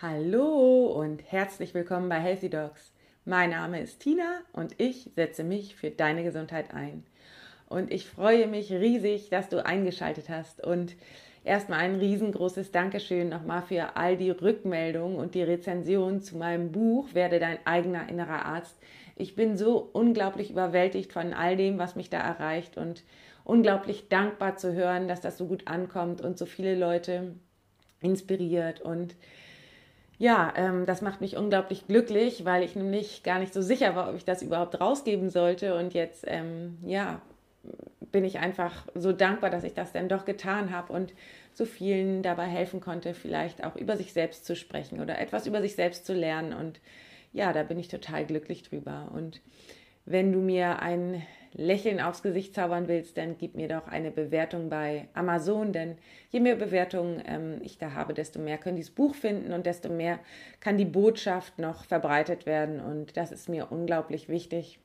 Hallo und herzlich willkommen bei Healthy Dogs. Mein Name ist Tina und ich setze mich für deine Gesundheit ein. Und ich freue mich riesig, dass du eingeschaltet hast. Und erstmal ein riesengroßes Dankeschön nochmal für all die Rückmeldungen und die Rezension zu meinem Buch Werde dein eigener innerer Arzt. Ich bin so unglaublich überwältigt von all dem, was mich da erreicht und unglaublich dankbar zu hören, dass das so gut ankommt und so viele Leute inspiriert und ja, ähm, das macht mich unglaublich glücklich, weil ich nämlich gar nicht so sicher war, ob ich das überhaupt rausgeben sollte. Und jetzt, ähm, ja, bin ich einfach so dankbar, dass ich das dann doch getan habe und so vielen dabei helfen konnte, vielleicht auch über sich selbst zu sprechen oder etwas über sich selbst zu lernen. Und ja, da bin ich total glücklich drüber. Und wenn du mir ein Lächeln aufs Gesicht zaubern willst, dann gib mir doch eine Bewertung bei Amazon, denn je mehr Bewertungen ähm, ich da habe, desto mehr können dieses Buch finden und desto mehr kann die Botschaft noch verbreitet werden und das ist mir unglaublich wichtig.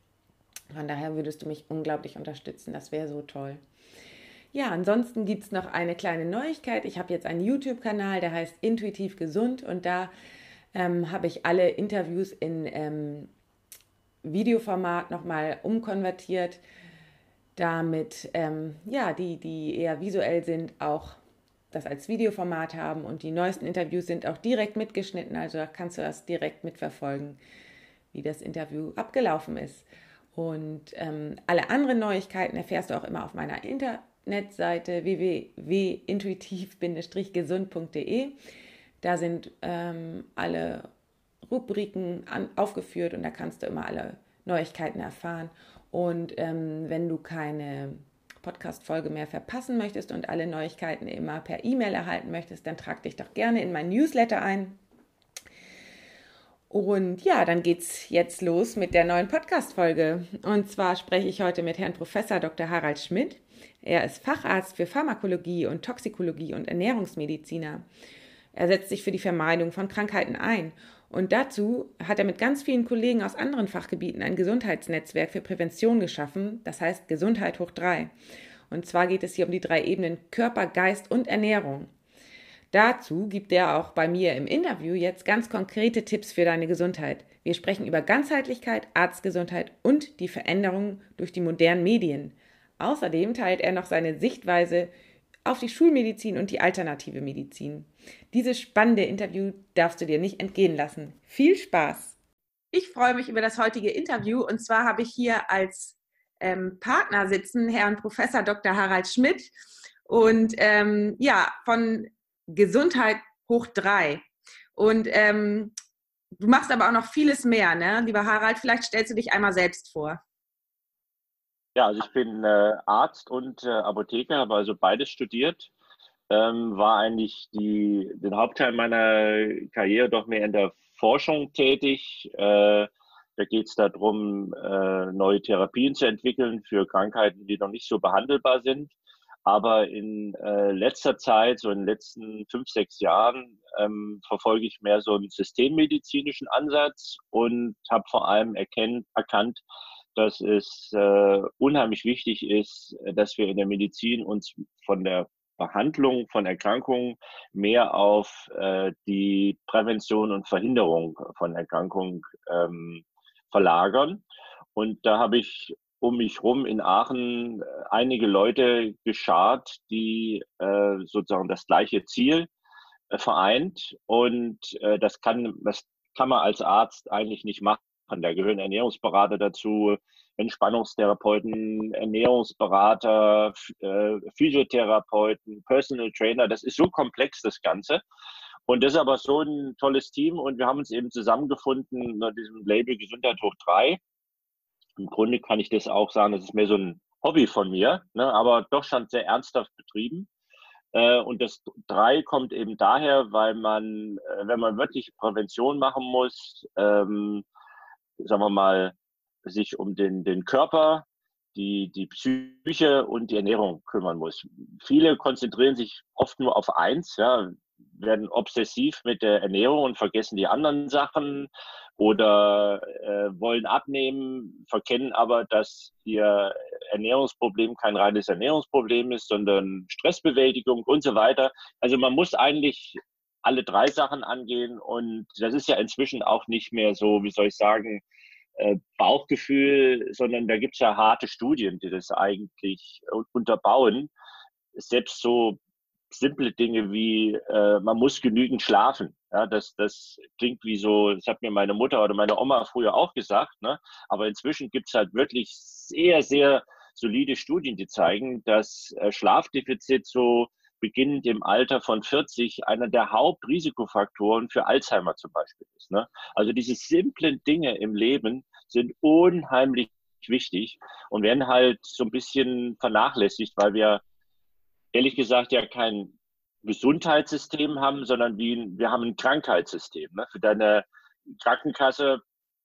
Von daher würdest du mich unglaublich unterstützen, das wäre so toll. Ja, ansonsten gibt es noch eine kleine Neuigkeit. Ich habe jetzt einen YouTube-Kanal, der heißt Intuitiv Gesund und da ähm, habe ich alle Interviews in ähm, Videoformat nochmal umkonvertiert, damit ähm, ja, die, die eher visuell sind, auch das als Videoformat haben und die neuesten Interviews sind auch direkt mitgeschnitten, also da kannst du das direkt mitverfolgen, wie das Interview abgelaufen ist. Und ähm, alle anderen Neuigkeiten erfährst du auch immer auf meiner Internetseite www.intuitiv-gesund.de. Da sind ähm, alle Rubriken an, aufgeführt und da kannst du immer alle Neuigkeiten erfahren. Und ähm, wenn du keine Podcast-Folge mehr verpassen möchtest und alle Neuigkeiten immer per E-Mail erhalten möchtest, dann trag dich doch gerne in mein Newsletter ein. Und ja, dann geht's jetzt los mit der neuen Podcast-Folge. Und zwar spreche ich heute mit Herrn Professor Dr. Harald Schmidt. Er ist Facharzt für Pharmakologie und Toxikologie und Ernährungsmediziner. Er setzt sich für die Vermeidung von Krankheiten ein und dazu hat er mit ganz vielen Kollegen aus anderen Fachgebieten ein Gesundheitsnetzwerk für Prävention geschaffen, das heißt Gesundheit hoch drei. Und zwar geht es hier um die drei Ebenen Körper, Geist und Ernährung. Dazu gibt er auch bei mir im Interview jetzt ganz konkrete Tipps für deine Gesundheit. Wir sprechen über Ganzheitlichkeit, Arztgesundheit und die Veränderungen durch die modernen Medien. Außerdem teilt er noch seine Sichtweise auf die Schulmedizin und die alternative Medizin. Dieses spannende Interview darfst du dir nicht entgehen lassen. Viel Spaß! Ich freue mich über das heutige Interview und zwar habe ich hier als ähm, Partner sitzen Herrn Professor Dr. Harald Schmidt und ähm, ja, von Gesundheit hoch drei. Und ähm, du machst aber auch noch vieles mehr, ne? Lieber Harald, vielleicht stellst du dich einmal selbst vor. Ja, also ich bin äh, Arzt und äh, Apotheker, habe also beides studiert. Ähm, war eigentlich die, den Hauptteil meiner Karriere doch mehr in der Forschung tätig. Äh, da geht es darum, äh, neue Therapien zu entwickeln für Krankheiten, die noch nicht so behandelbar sind. Aber in äh, letzter Zeit, so in den letzten fünf, sechs Jahren, ähm, verfolge ich mehr so einen systemmedizinischen Ansatz und habe vor allem erkennt, erkannt, dass es äh, unheimlich wichtig ist, dass wir in der Medizin uns von der Behandlung von Erkrankungen mehr auf äh, die Prävention und Verhinderung von Erkrankungen ähm, verlagern. Und da habe ich um mich herum in Aachen äh, einige Leute geschart, die äh, sozusagen das gleiche Ziel äh, vereint. Und äh, das kann, das kann man als Arzt eigentlich nicht machen. Da gehören Ernährungsberater dazu, Entspannungstherapeuten, Ernährungsberater, äh, Physiotherapeuten, Personal Trainer. Das ist so komplex, das Ganze. Und das ist aber so ein tolles Team und wir haben uns eben zusammengefunden unter diesem Label Gesundheit hoch drei. Im Grunde kann ich das auch sagen, das ist mehr so ein Hobby von mir, ne, aber doch schon sehr ernsthaft betrieben. Äh, und das drei kommt eben daher, weil man, äh, wenn man wirklich Prävention machen muss, ähm, sagen wir mal, sich um den, den Körper, die, die Psyche und die Ernährung kümmern muss. Viele konzentrieren sich oft nur auf eins, ja, werden obsessiv mit der Ernährung und vergessen die anderen Sachen oder äh, wollen abnehmen, verkennen aber, dass ihr Ernährungsproblem kein reines Ernährungsproblem ist, sondern Stressbewältigung und so weiter. Also man muss eigentlich alle drei Sachen angehen. Und das ist ja inzwischen auch nicht mehr so, wie soll ich sagen, äh, Bauchgefühl, sondern da gibt es ja harte Studien, die das eigentlich unterbauen. Selbst so simple Dinge wie, äh, man muss genügend schlafen. Ja, das, das klingt wie so, das hat mir meine Mutter oder meine Oma früher auch gesagt. Ne? Aber inzwischen gibt es halt wirklich sehr, sehr solide Studien, die zeigen, dass äh, Schlafdefizit so beginnend im Alter von 40 einer der Hauptrisikofaktoren für Alzheimer zum Beispiel ist. Ne? Also diese simplen Dinge im Leben sind unheimlich wichtig und werden halt so ein bisschen vernachlässigt, weil wir ehrlich gesagt ja kein Gesundheitssystem haben, sondern wie, wir haben ein Krankheitssystem. Ne? Für deine Krankenkasse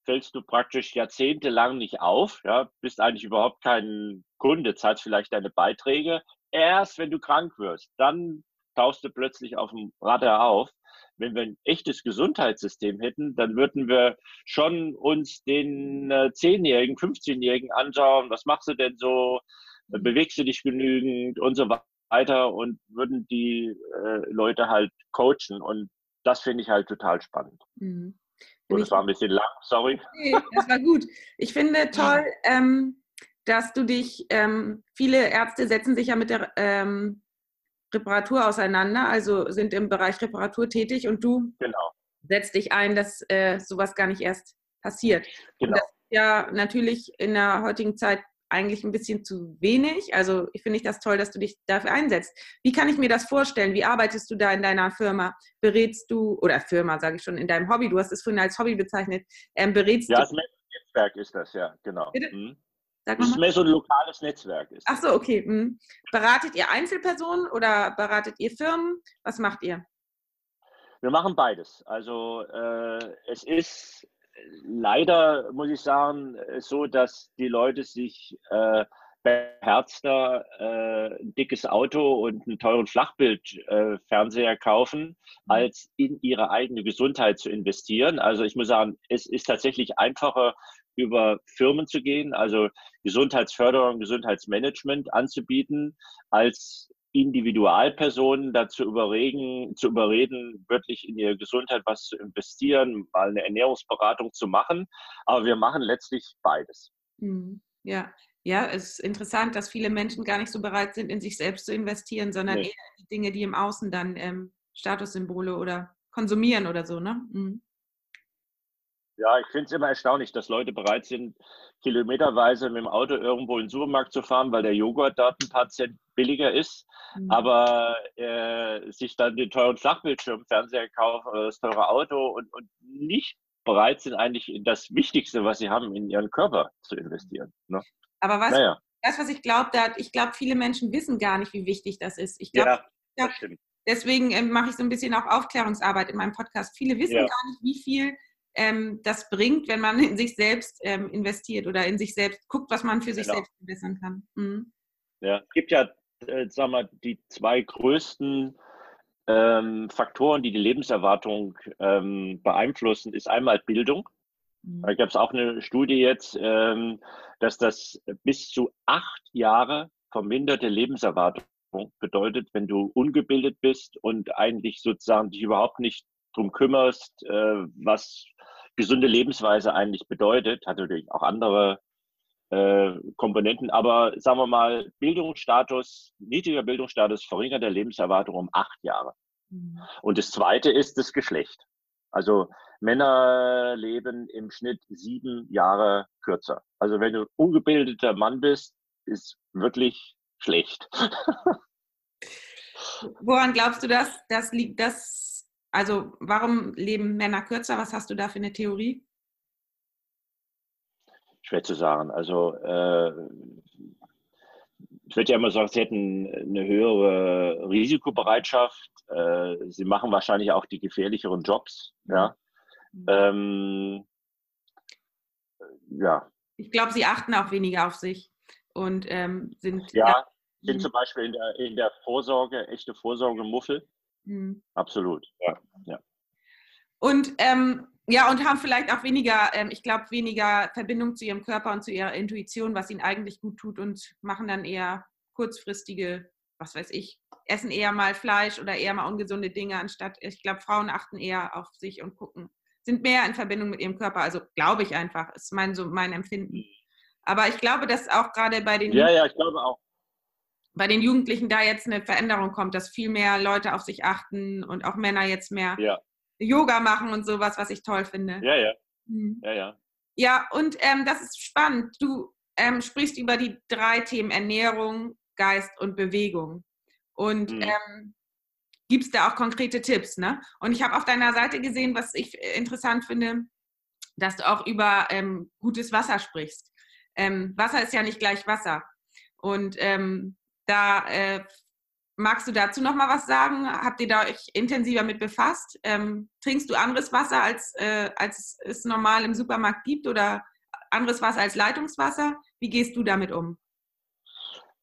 fällst du praktisch jahrzehntelang nicht auf, ja, bist eigentlich überhaupt kein Kunde, zahlst vielleicht deine Beiträge. Erst wenn du krank wirst, dann tauchst du plötzlich auf dem Radar auf. Wenn wir ein echtes Gesundheitssystem hätten, dann würden wir schon uns den äh, 10-Jährigen, 15-Jährigen anschauen, was machst du denn so, bewegst du dich genügend und so weiter und würden die äh, Leute halt coachen. Und das finde ich halt total spannend. Mhm. Und das war ein bisschen lang, sorry. Nee, das war gut. Ich finde toll, ähm, dass du dich, ähm, viele Ärzte setzen sich ja mit der ähm, Reparatur auseinander, also sind im Bereich Reparatur tätig und du genau. setzt dich ein, dass äh, sowas gar nicht erst passiert. Genau. Und das ist ja natürlich in der heutigen Zeit eigentlich ein bisschen zu wenig. Also ich finde ich das toll, dass du dich dafür einsetzt. Wie kann ich mir das vorstellen? Wie arbeitest du da in deiner Firma? Berätst du, oder Firma sage ich schon, in deinem Hobby, du hast es vorhin als Hobby bezeichnet, ähm, berätst ja, du... Ja, das Netzwerk ist das, ja, genau. Mhm. Sag das ist mehr so ein lokales Netzwerk. Ist Ach so, okay. Mhm. Beratet ihr Einzelpersonen oder beratet ihr Firmen? Was macht ihr? Wir machen beides. Also äh, es ist leider, muss ich sagen, so, dass die Leute sich äh, beherzter äh, ein dickes Auto und einen teuren Flachbildfernseher äh, kaufen, mhm. als in ihre eigene Gesundheit zu investieren. Also ich muss sagen, es ist tatsächlich einfacher, über Firmen zu gehen, also Gesundheitsförderung, Gesundheitsmanagement anzubieten, als Individualpersonen dazu überreden, zu überreden, wirklich in ihre Gesundheit was zu investieren, mal eine Ernährungsberatung zu machen. Aber wir machen letztlich beides. Mhm. Ja, ja, es ist interessant, dass viele Menschen gar nicht so bereit sind, in sich selbst zu investieren, sondern nee. eher in die Dinge, die im Außen dann ähm, Statussymbole oder konsumieren oder so, ne? Mhm. Ja, ich finde es immer erstaunlich, dass Leute bereit sind, kilometerweise mit dem Auto irgendwo in den Supermarkt zu fahren, weil der Joghurt dort ein paar Cent billiger ist, mhm. aber äh, sich dann den teuren Flachbildschirmfernseher kaufen oder das teure Auto und, und nicht bereit sind, eigentlich in das Wichtigste, was sie haben, in ihren Körper zu investieren. Ne? Aber was, naja. das, was ich glaube, ich glaube, viele Menschen wissen gar nicht, wie wichtig das ist. Ich glaube, ja, deswegen äh, mache ich so ein bisschen auch Aufklärungsarbeit in meinem Podcast. Viele wissen ja. gar nicht, wie viel ähm, das bringt, wenn man in sich selbst ähm, investiert oder in sich selbst guckt, was man für sich genau. selbst verbessern kann. Mhm. Ja, es gibt ja, äh, sagen wir, die zwei größten ähm, Faktoren, die die Lebenserwartung ähm, beeinflussen, ist einmal Bildung. Mhm. Da gab es auch eine Studie jetzt, ähm, dass das bis zu acht Jahre verminderte Lebenserwartung bedeutet, wenn du ungebildet bist und eigentlich sozusagen dich überhaupt nicht drum kümmerst, äh, was gesunde Lebensweise eigentlich bedeutet, hat natürlich auch andere äh, Komponenten, aber sagen wir mal, Bildungsstatus, niedriger Bildungsstatus verringert der Lebenserwartung um acht Jahre. Mhm. Und das zweite ist das Geschlecht. Also Männer leben im Schnitt sieben Jahre kürzer. Also wenn du ungebildeter Mann bist, ist wirklich schlecht. Woran glaubst du das? Das liegt das also warum leben Männer kürzer? Was hast du da für eine Theorie? Schwer zu sagen. Also äh, ich würde ja immer sagen, sie hätten eine höhere Risikobereitschaft. Äh, sie machen wahrscheinlich auch die gefährlicheren Jobs. Ja. Mhm. Ähm, ja. Ich glaube, sie achten auch weniger auf sich und ähm, sind. Ja, ja, sind mhm. zum Beispiel in der, in der Vorsorge, echte Vorsorgemuffel. Mhm. Absolut, ja. ja. Und ähm, ja, und haben vielleicht auch weniger, ähm, ich glaube, weniger Verbindung zu ihrem Körper und zu ihrer Intuition, was ihnen eigentlich gut tut und machen dann eher kurzfristige was weiß ich, essen eher mal Fleisch oder eher mal ungesunde Dinge, anstatt, ich glaube, Frauen achten eher auf sich und gucken, sind mehr in Verbindung mit ihrem Körper. Also glaube ich einfach, ist mein, so mein Empfinden. Aber ich glaube, dass auch gerade bei den. Ja, ja, ich glaube auch. Bei den Jugendlichen da jetzt eine Veränderung kommt, dass viel mehr Leute auf sich achten und auch Männer jetzt mehr ja. Yoga machen und sowas, was ich toll finde. Ja, ja. Mhm. Ja, ja. Ja, und ähm, das ist spannend. Du ähm, sprichst über die drei Themen Ernährung, Geist und Bewegung. Und mhm. ähm, gibst da auch konkrete Tipps. Ne? Und ich habe auf deiner Seite gesehen, was ich interessant finde, dass du auch über ähm, gutes Wasser sprichst. Ähm, Wasser ist ja nicht gleich Wasser. Und ähm, da äh, magst du dazu noch mal was sagen? Habt ihr da euch intensiver mit befasst? Ähm, trinkst du anderes Wasser, als, äh, als es normal im Supermarkt gibt oder anderes Wasser als Leitungswasser? Wie gehst du damit um?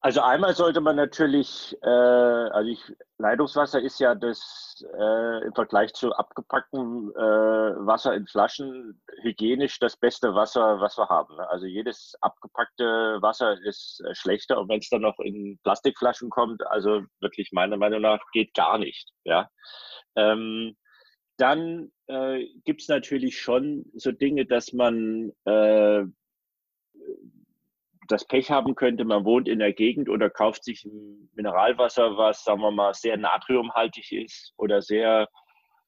Also einmal sollte man natürlich, äh, also ich, Leitungswasser ist ja das äh, im Vergleich zu abgepacktem äh, Wasser in Flaschen hygienisch das beste Wasser, was wir haben. Ne? Also jedes abgepackte Wasser ist äh, schlechter und wenn es dann noch in Plastikflaschen kommt, also wirklich meiner Meinung nach geht gar nicht. Ja. Ähm, dann äh, gibt es natürlich schon so Dinge, dass man äh, das Pech haben könnte, man wohnt in der Gegend oder kauft sich ein Mineralwasser, was, sagen wir mal, sehr natriumhaltig ist oder sehr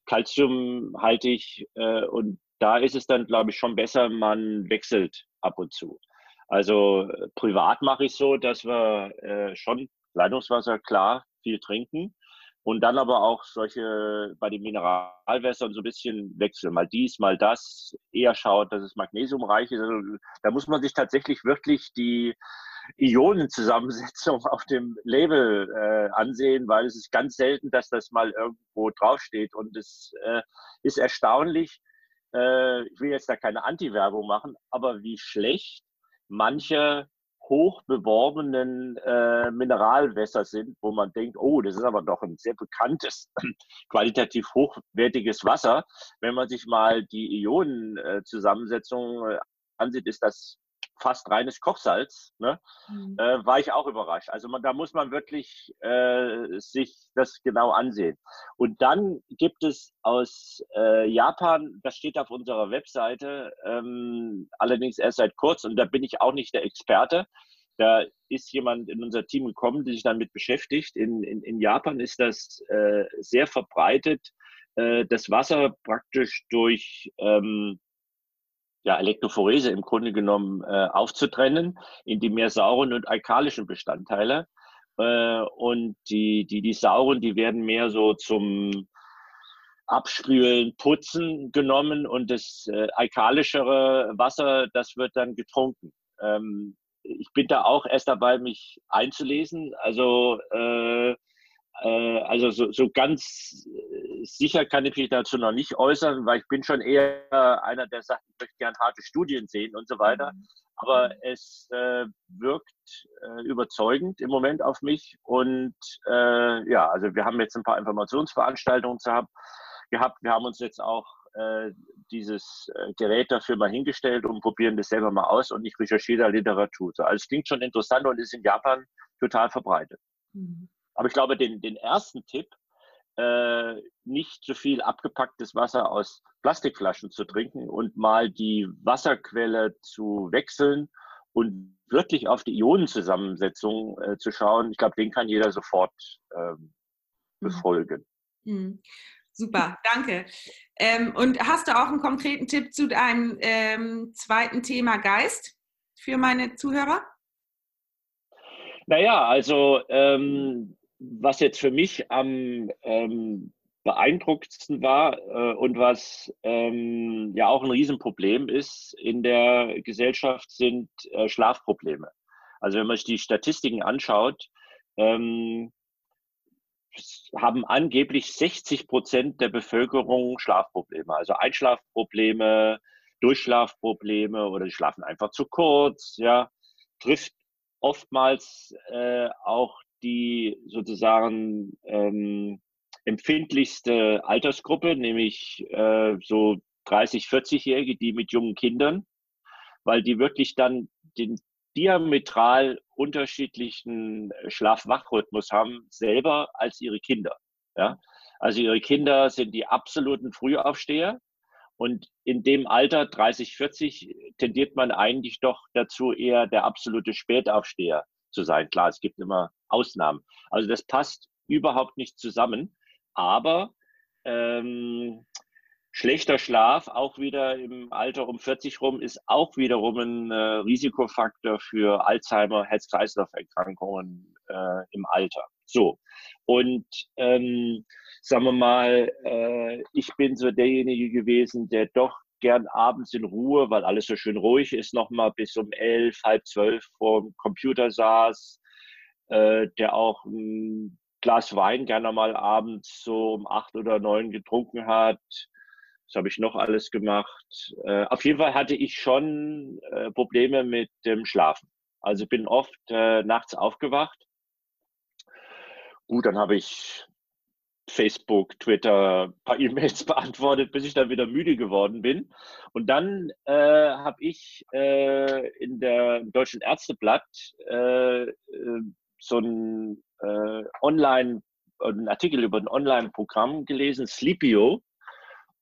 calciumhaltig. Äh, und da ist es dann, glaube ich, schon besser, man wechselt ab und zu. Also privat mache ich so, dass wir äh, schon Leitungswasser klar viel trinken und dann aber auch solche bei den Mineralwässern so ein bisschen wechseln. Mal dies, mal das. Eher schaut, dass es magnesiumreich ist. Also, da muss man sich tatsächlich wirklich die Ionenzusammensetzung auf dem Label äh, ansehen, weil es ist ganz selten, dass das mal irgendwo draufsteht. Und es äh, ist erstaunlich, äh, ich will jetzt da keine Anti-Werbung machen, aber wie schlecht manche hoch beworbenen äh, Mineralwässer sind, wo man denkt, oh, das ist aber doch ein sehr bekanntes, qualitativ hochwertiges Wasser. Wenn man sich mal die Ionenzusammensetzung äh, ansieht, ist das fast reines Kochsalz, ne? Mhm. Äh, war ich auch überrascht. Also man, da muss man wirklich äh, sich das genau ansehen. Und dann gibt es aus äh, Japan, das steht auf unserer Webseite, ähm, allerdings erst seit kurz, und da bin ich auch nicht der Experte. Da ist jemand in unser Team gekommen, der sich damit beschäftigt. In, in, in Japan ist das äh, sehr verbreitet, äh, das Wasser praktisch durch ähm, ja, Elektrophorese im Grunde genommen äh, aufzutrennen in die mehr sauren und alkalischen Bestandteile. Äh, und die, die, die sauren, die werden mehr so zum Abspülen, Putzen genommen und das äh, alkalischere Wasser, das wird dann getrunken. Ähm, ich bin da auch erst dabei, mich einzulesen. Also äh, also so, so ganz äh, sicher kann ich mich dazu noch nicht äußern, weil ich bin schon eher einer, der sagt, ich möchte gerne harte Studien sehen und so weiter. Mhm. Aber es äh, wirkt äh, überzeugend im Moment auf mich. Und äh, ja, also wir haben jetzt ein paar Informationsveranstaltungen gehabt. Wir haben uns jetzt auch äh, dieses Gerät dafür mal hingestellt und probieren das selber mal aus. Und ich recherchiere da Literatur. Also es klingt schon interessant und ist in Japan total verbreitet. Mhm. Aber ich glaube, den, den ersten Tipp, äh, nicht zu viel abgepacktes Wasser aus Plastikflaschen zu trinken und mal die Wasserquelle zu wechseln und wirklich auf die Ionenzusammensetzung äh, zu schauen, ich glaube, den kann jeder sofort ähm, mhm. befolgen. Mhm. Super, danke. Ähm, und hast du auch einen konkreten Tipp zu deinem ähm, zweiten Thema Geist für meine Zuhörer? Naja, also ähm, was jetzt für mich am ähm, beeindruckendsten war äh, und was ähm, ja auch ein Riesenproblem ist in der Gesellschaft, sind äh, Schlafprobleme. Also wenn man sich die Statistiken anschaut, ähm, haben angeblich 60 Prozent der Bevölkerung Schlafprobleme, also Einschlafprobleme, Durchschlafprobleme oder die schlafen einfach zu kurz, ja, trifft oftmals äh, auch die sozusagen ähm, empfindlichste Altersgruppe, nämlich äh, so 30, 40-Jährige, die mit jungen Kindern, weil die wirklich dann den, diametral unterschiedlichen Schlaf-Wach-Rhythmus haben, selber als ihre Kinder. Ja? Also ihre Kinder sind die absoluten Frühaufsteher. Und in dem Alter, 30, 40, tendiert man eigentlich doch dazu, eher der absolute Spätaufsteher zu sein. Klar, es gibt immer Ausnahmen. Also das passt überhaupt nicht zusammen. Aber ähm, schlechter Schlaf, auch wieder im Alter um 40 rum, ist auch wiederum ein äh, Risikofaktor für Alzheimer, Herz-Kreislauf-Erkrankungen äh, im Alter. So. Und ähm, sagen wir mal, äh, ich bin so derjenige gewesen, der doch gern abends in Ruhe, weil alles so schön ruhig ist, nochmal bis um elf, halb zwölf vor dem Computer saß, äh, der auch ein Glas Wein gerne mal abends so um acht oder neun getrunken hat. Das habe ich noch alles gemacht. Äh, auf jeden Fall hatte ich schon äh, Probleme mit dem Schlafen. Also bin oft äh, nachts aufgewacht. Gut, dann habe ich Facebook, Twitter, ein paar E-Mails beantwortet, bis ich dann wieder müde geworden bin. Und dann äh, habe ich äh, in der Deutschen Ärzteblatt äh, äh so ein äh, Online, einen Artikel über ein Online-Programm gelesen, Sleepio.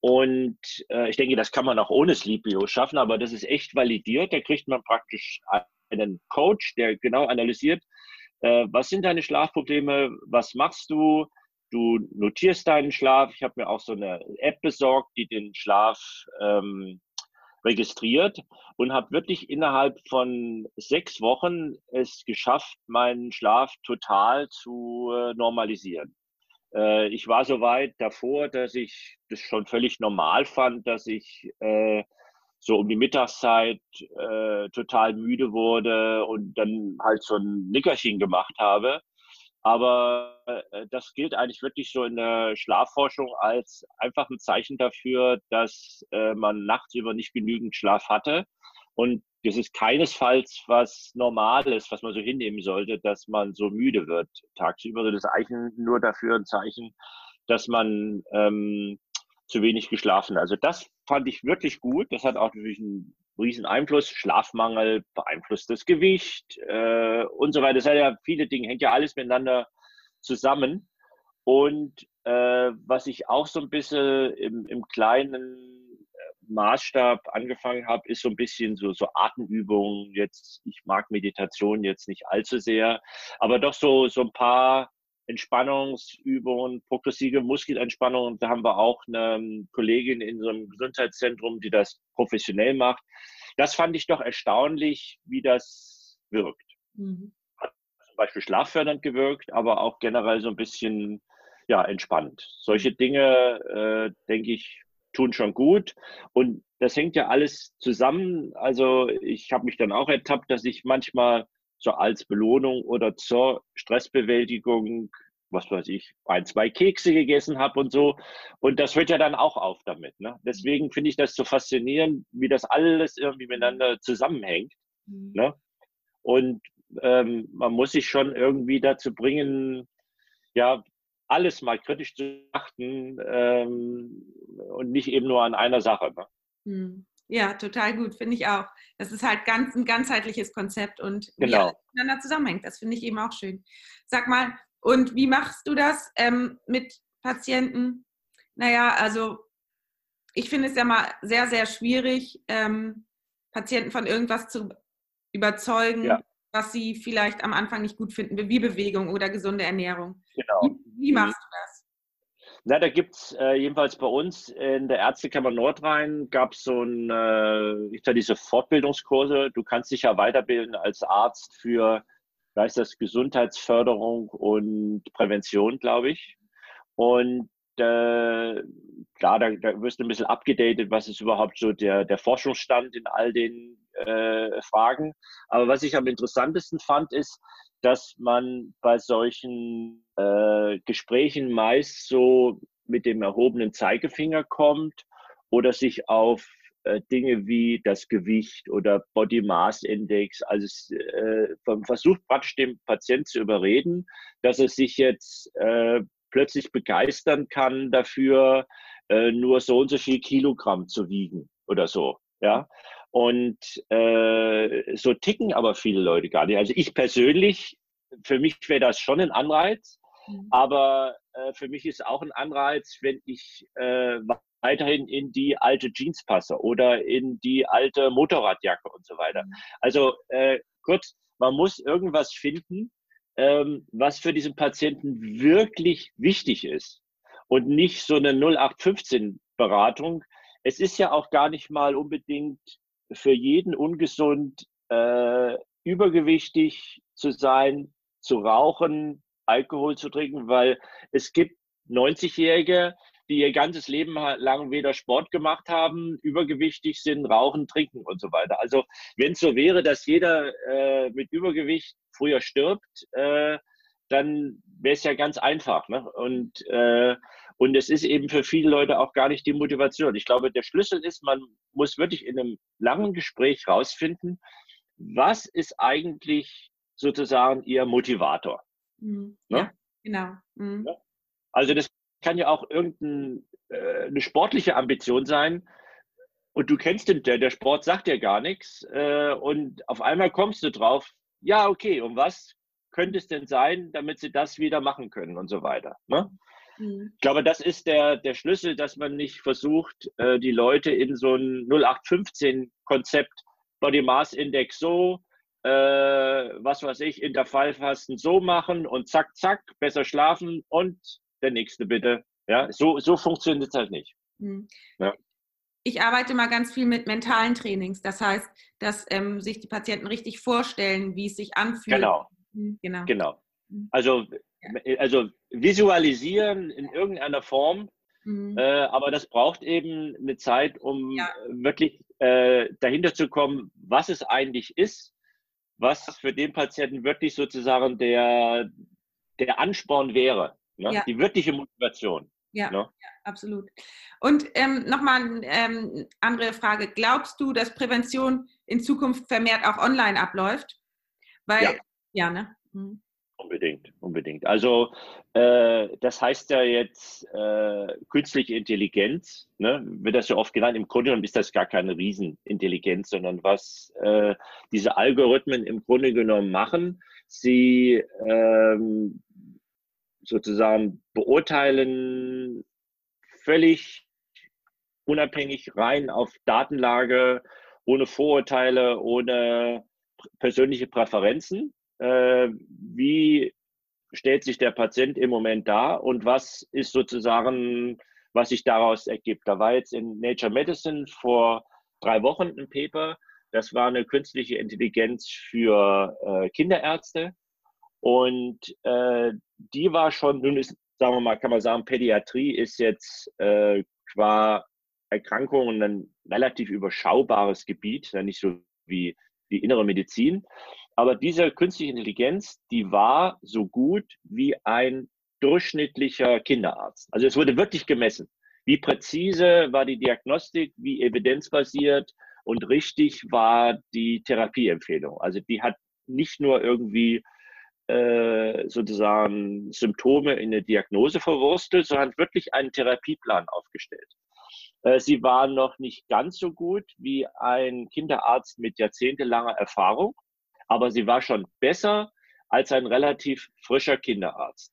Und äh, ich denke, das kann man auch ohne Sleepio schaffen, aber das ist echt validiert. Da kriegt man praktisch einen Coach, der genau analysiert, was sind deine Schlafprobleme, was machst du, Du notierst deinen Schlaf. Ich habe mir auch so eine App besorgt, die den Schlaf ähm, registriert und habe wirklich innerhalb von sechs Wochen es geschafft, meinen Schlaf total zu äh, normalisieren. Äh, ich war so weit davor, dass ich das schon völlig normal fand, dass ich äh, so um die Mittagszeit äh, total müde wurde und dann halt so ein Nickerchen gemacht habe. Aber äh, das gilt eigentlich wirklich so in der Schlafforschung als einfach ein Zeichen dafür, dass äh, man nachts über nicht genügend Schlaf hatte. Und das ist keinesfalls was Normales, was man so hinnehmen sollte, dass man so müde wird tagsüber. Das ist eigentlich nur dafür ein Zeichen, dass man ähm, zu wenig geschlafen hat. Also das fand ich wirklich gut. Das hat auch natürlich einen riesen Einfluss. Schlafmangel beeinflusst das Gewicht äh, und so weiter. Das hat ja viele Dinge, hängt ja alles miteinander zusammen. Und äh, was ich auch so ein bisschen im, im kleinen äh, Maßstab angefangen habe, ist so ein bisschen so, so Atemübungen. Jetzt, ich mag Meditation jetzt nicht allzu sehr, aber doch so, so ein paar Entspannungsübungen, progressive Muskelentspannung. Da haben wir auch eine Kollegin in so einem Gesundheitszentrum, die das professionell macht. Das fand ich doch erstaunlich, wie das wirkt. Mhm. Hat zum Beispiel schlaffördernd gewirkt, aber auch generell so ein bisschen ja, entspannt. Solche Dinge, äh, denke ich, tun schon gut. Und das hängt ja alles zusammen. Also ich habe mich dann auch ertappt, dass ich manchmal so als Belohnung oder zur Stressbewältigung, was weiß ich, ein, zwei Kekse gegessen habe und so. Und das hört ja dann auch auf damit. Ne? Deswegen finde ich das so faszinierend, wie das alles irgendwie miteinander zusammenhängt. Mhm. Ne? Und ähm, man muss sich schon irgendwie dazu bringen, ja, alles mal kritisch zu achten ähm, und nicht eben nur an einer Sache. Ne? Mhm. Ja, total gut, finde ich auch. Das ist halt ganz, ein ganzheitliches Konzept und genau. wie alles miteinander zusammenhängt. Das finde ich eben auch schön. Sag mal, und wie machst du das ähm, mit Patienten? Naja, also ich finde es ja mal sehr, sehr schwierig, ähm, Patienten von irgendwas zu überzeugen, ja. was sie vielleicht am Anfang nicht gut finden, wie Bewegung oder gesunde Ernährung. Genau. Wie, wie machst du das? Na, da gibt es äh, jedenfalls bei uns in der Ärztekammer Nordrhein gab es so ein, äh, diese Fortbildungskurse. Du kannst dich ja weiterbilden als Arzt für, heißt das, Gesundheitsförderung und Prävention, glaube ich. Und äh, klar, da, da wirst du ein bisschen abgedatet, was ist überhaupt so der, der Forschungsstand in all den äh, Fragen. Aber was ich am interessantesten fand, ist, dass man bei solchen äh, Gesprächen meist so mit dem erhobenen Zeigefinger kommt oder sich auf äh, Dinge wie das Gewicht oder Body Mass Index, also äh, versucht praktisch den Patienten zu überreden, dass er sich jetzt äh, plötzlich begeistern kann dafür, äh, nur so und so viel Kilogramm zu wiegen oder so. Ja, Und äh, so ticken aber viele Leute gar nicht. Also ich persönlich, für mich wäre das schon ein Anreiz, mhm. aber äh, für mich ist auch ein Anreiz, wenn ich äh, weiterhin in die alte Jeans passe oder in die alte Motorradjacke und so weiter. Mhm. Also äh, kurz, man muss irgendwas finden, ähm, was für diesen Patienten wirklich wichtig ist und nicht so eine 0815-Beratung. Es ist ja auch gar nicht mal unbedingt für jeden ungesund, äh, übergewichtig zu sein, zu rauchen, Alkohol zu trinken, weil es gibt 90-Jährige, die ihr ganzes Leben lang weder Sport gemacht haben, übergewichtig sind, rauchen, trinken und so weiter. Also wenn es so wäre, dass jeder äh, mit Übergewicht früher stirbt, äh, dann wäre es ja ganz einfach. Ne? Und, äh, und es ist eben für viele Leute auch gar nicht die Motivation. Ich glaube, der Schlüssel ist, man muss wirklich in einem langen Gespräch rausfinden, was ist eigentlich sozusagen ihr Motivator. Mhm. Ne? Ja, genau. Mhm. Also das kann ja auch irgendeine äh, sportliche Ambition sein. Und du kennst den, der, der Sport sagt dir gar nichts. Äh, und auf einmal kommst du drauf, ja, okay, und was könnte es denn sein, damit sie das wieder machen können und so weiter. Ne? Mhm. Ich glaube, das ist der, der Schlüssel, dass man nicht versucht, äh, die Leute in so ein 0815-Konzept, Body Mass Index so, äh, was weiß ich, Intervallfasten so machen und zack, zack, besser schlafen und der nächste bitte. Ja, so, so funktioniert es halt nicht. Mhm. Ja. Ich arbeite mal ganz viel mit mentalen Trainings. Das heißt, dass ähm, sich die Patienten richtig vorstellen, wie es sich anfühlt. Genau. Mhm, genau. genau. Mhm. Also, ja. also visualisieren in irgendeiner Form, mhm. äh, aber das braucht eben eine Zeit, um ja. wirklich äh, dahinter zu kommen, was es eigentlich ist, was für den Patienten wirklich sozusagen der, der Ansporn wäre. Ne? Ja. Die wirkliche Motivation. Ja, ne? ja absolut. Und ähm, nochmal eine ähm, andere Frage. Glaubst du, dass Prävention in Zukunft vermehrt auch online abläuft? Weil, ja, ja ne? Mhm. Unbedingt, unbedingt. Also äh, das heißt ja jetzt äh, künstliche Intelligenz, ne? wird das ja oft genannt. Im Grunde genommen ist das gar keine Riesenintelligenz, sondern was äh, diese Algorithmen im Grunde genommen machen, sie ähm, sozusagen beurteilen, völlig unabhängig rein auf Datenlage, ohne Vorurteile, ohne persönliche Präferenzen. Äh, wie stellt sich der Patient im Moment dar und was ist sozusagen, was sich daraus ergibt? Da war jetzt in Nature Medicine vor drei Wochen ein Paper, das war eine künstliche Intelligenz für äh, Kinderärzte. Und äh, die war schon, nun ist, sagen wir mal, kann man sagen, Pädiatrie ist jetzt äh, qua Erkrankungen ein relativ überschaubares Gebiet, nicht so wie die innere Medizin. Aber diese künstliche Intelligenz, die war so gut wie ein durchschnittlicher Kinderarzt. Also es wurde wirklich gemessen. Wie präzise war die Diagnostik, wie evidenzbasiert und richtig war die Therapieempfehlung. Also die hat nicht nur irgendwie äh, sozusagen Symptome in eine Diagnose verwurstelt, sondern wirklich einen Therapieplan aufgestellt. Äh, sie war noch nicht ganz so gut wie ein Kinderarzt mit jahrzehntelanger Erfahrung, aber sie war schon besser als ein relativ frischer Kinderarzt.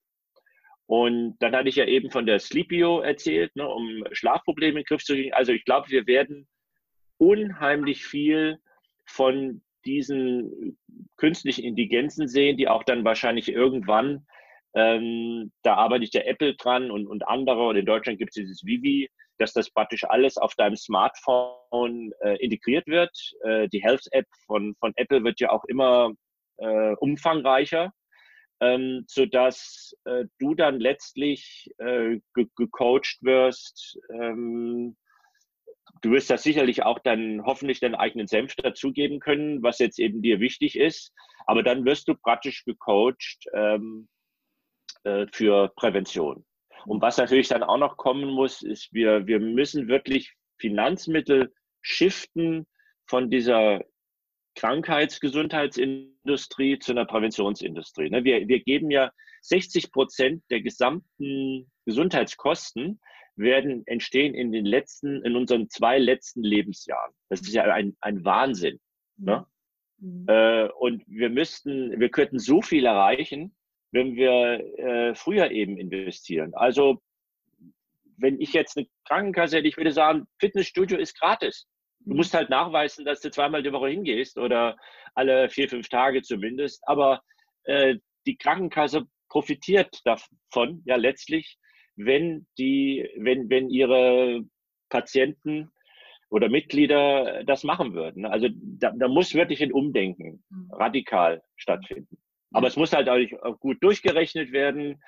Und dann hatte ich ja eben von der Sleepio erzählt, ne, um Schlafprobleme in den Griff zu kriegen. Also ich glaube, wir werden unheimlich viel von diesen künstlichen Intelligenzen sehen, die auch dann wahrscheinlich irgendwann, ähm, da arbeitet der Apple dran und, und andere, und in Deutschland gibt es dieses Vivi, dass das praktisch alles auf deinem Smartphone äh, integriert wird. Äh, die Health-App von, von Apple wird ja auch immer äh, umfangreicher, ähm, sodass äh, du dann letztlich äh, ge gecoacht wirst, ähm, Du wirst da sicherlich auch dann hoffentlich deinen eigenen Senf dazugeben können, was jetzt eben dir wichtig ist. Aber dann wirst du praktisch gecoacht ähm, äh, für Prävention. Und was natürlich dann auch noch kommen muss, ist, wir, wir müssen wirklich Finanzmittel shiften von dieser Krankheitsgesundheitsindustrie zu einer Präventionsindustrie. Ne? Wir, wir geben ja 60 Prozent der gesamten Gesundheitskosten werden entstehen in den letzten, in unseren zwei letzten Lebensjahren. Das ist ja ein, ein Wahnsinn. Ne? Mhm. Äh, und wir müssten, wir könnten so viel erreichen, wenn wir äh, früher eben investieren. Also wenn ich jetzt eine Krankenkasse hätte, ich würde sagen, Fitnessstudio ist gratis. Du mhm. musst halt nachweisen, dass du zweimal die Woche hingehst oder alle vier, fünf Tage zumindest. Aber äh, die Krankenkasse profitiert davon ja letztlich, wenn die, wenn, wenn ihre Patienten oder Mitglieder das machen würden. Also da, da muss wirklich ein Umdenken mhm. radikal stattfinden. Aber es muss halt auch gut durchgerechnet werden,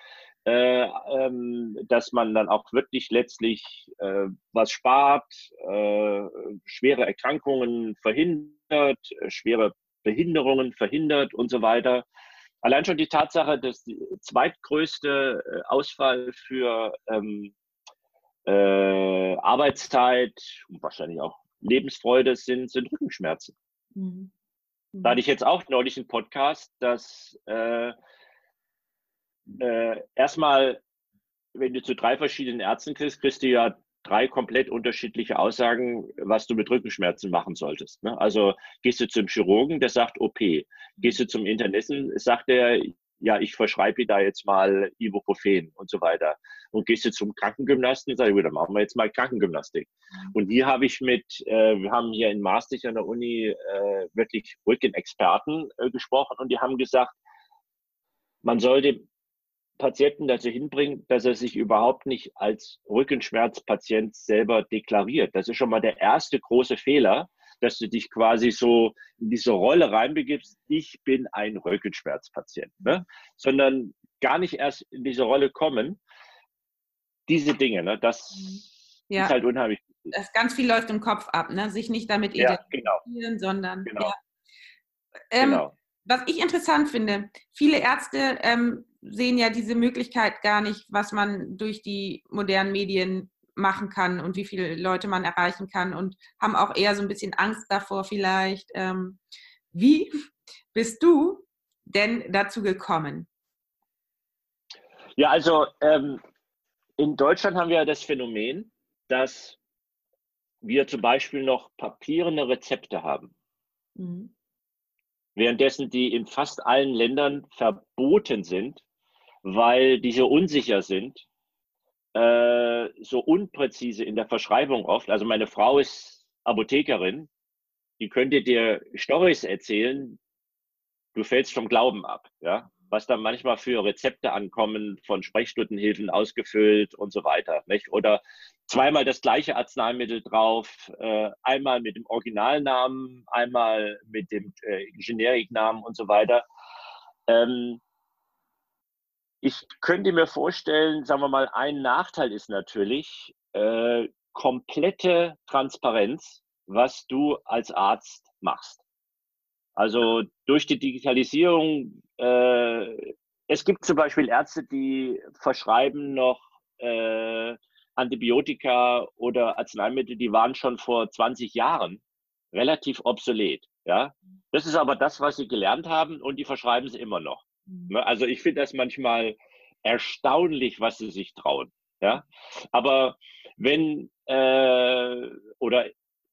äh, ähm, dass man dann auch wirklich letztlich äh, was spart, äh, schwere Erkrankungen verhindert, äh, schwere Behinderungen verhindert und so weiter. Allein schon die Tatsache, dass die zweitgrößte äh, Ausfall für ähm, äh, Arbeitszeit und wahrscheinlich auch Lebensfreude sind, sind Rückenschmerzen. Mhm. Da hatte ich jetzt auch neulich einen Podcast, dass äh, äh, erstmal, wenn du zu drei verschiedenen Ärzten kriegst, kriegst du ja drei komplett unterschiedliche Aussagen, was du mit Rückenschmerzen machen solltest. Ne? Also gehst du zum Chirurgen, der sagt OP. Gehst du zum Internisten, sagt er, ja, ich verschreibe dir da jetzt mal Ibuprofen und so weiter. Und gehst du zum Krankengymnasten, sag ich, gut, dann machen wir jetzt mal Krankengymnastik. Mhm. Und hier habe ich mit, äh, wir haben hier in Maastricht an der Uni äh, wirklich Rückenexperten äh, gesprochen und die haben gesagt, man sollte Patienten dazu hinbringen, dass er sich überhaupt nicht als Rückenschmerzpatient selber deklariert. Das ist schon mal der erste große Fehler, dass du dich quasi so in diese Rolle reinbegibst, ich bin ein Rückenschmerzpatient, ne? sondern gar nicht erst in diese Rolle kommen. Diese Dinge, ne? das ja. ist halt unheimlich. Das ganz viel läuft im Kopf ab, ne? sich nicht damit ja, genau. identifizieren, genau. sondern genau. Ja. Ähm, genau. Was ich interessant finde, viele Ärzte ähm, sehen ja diese Möglichkeit gar nicht, was man durch die modernen Medien machen kann und wie viele Leute man erreichen kann und haben auch eher so ein bisschen Angst davor vielleicht. Ähm, wie bist du denn dazu gekommen? Ja, also ähm, in Deutschland haben wir das Phänomen, dass wir zum Beispiel noch papierende Rezepte haben. Mhm. Währenddessen die in fast allen Ländern verboten sind, weil die so unsicher sind, äh, so unpräzise in der Verschreibung oft. Also meine Frau ist Apothekerin, die könnte dir Storys erzählen, du fällst vom Glauben ab, ja. Was da manchmal für Rezepte ankommen, von Sprechstundenhilfen ausgefüllt und so weiter. Nicht? Oder zweimal das gleiche Arzneimittel drauf, äh, einmal mit dem Originalnamen, einmal mit dem äh, Generiknamen und so weiter. Ähm, ich könnte mir vorstellen, sagen wir mal, ein Nachteil ist natürlich äh, komplette Transparenz, was du als Arzt machst. Also durch die Digitalisierung, äh, es gibt zum Beispiel Ärzte, die verschreiben noch äh, Antibiotika oder Arzneimittel, die waren schon vor 20 Jahren relativ obsolet. Ja, das ist aber das, was sie gelernt haben und die verschreiben sie immer noch. Ne, also ich finde das manchmal erstaunlich, was sie sich trauen. Ja, aber wenn äh, oder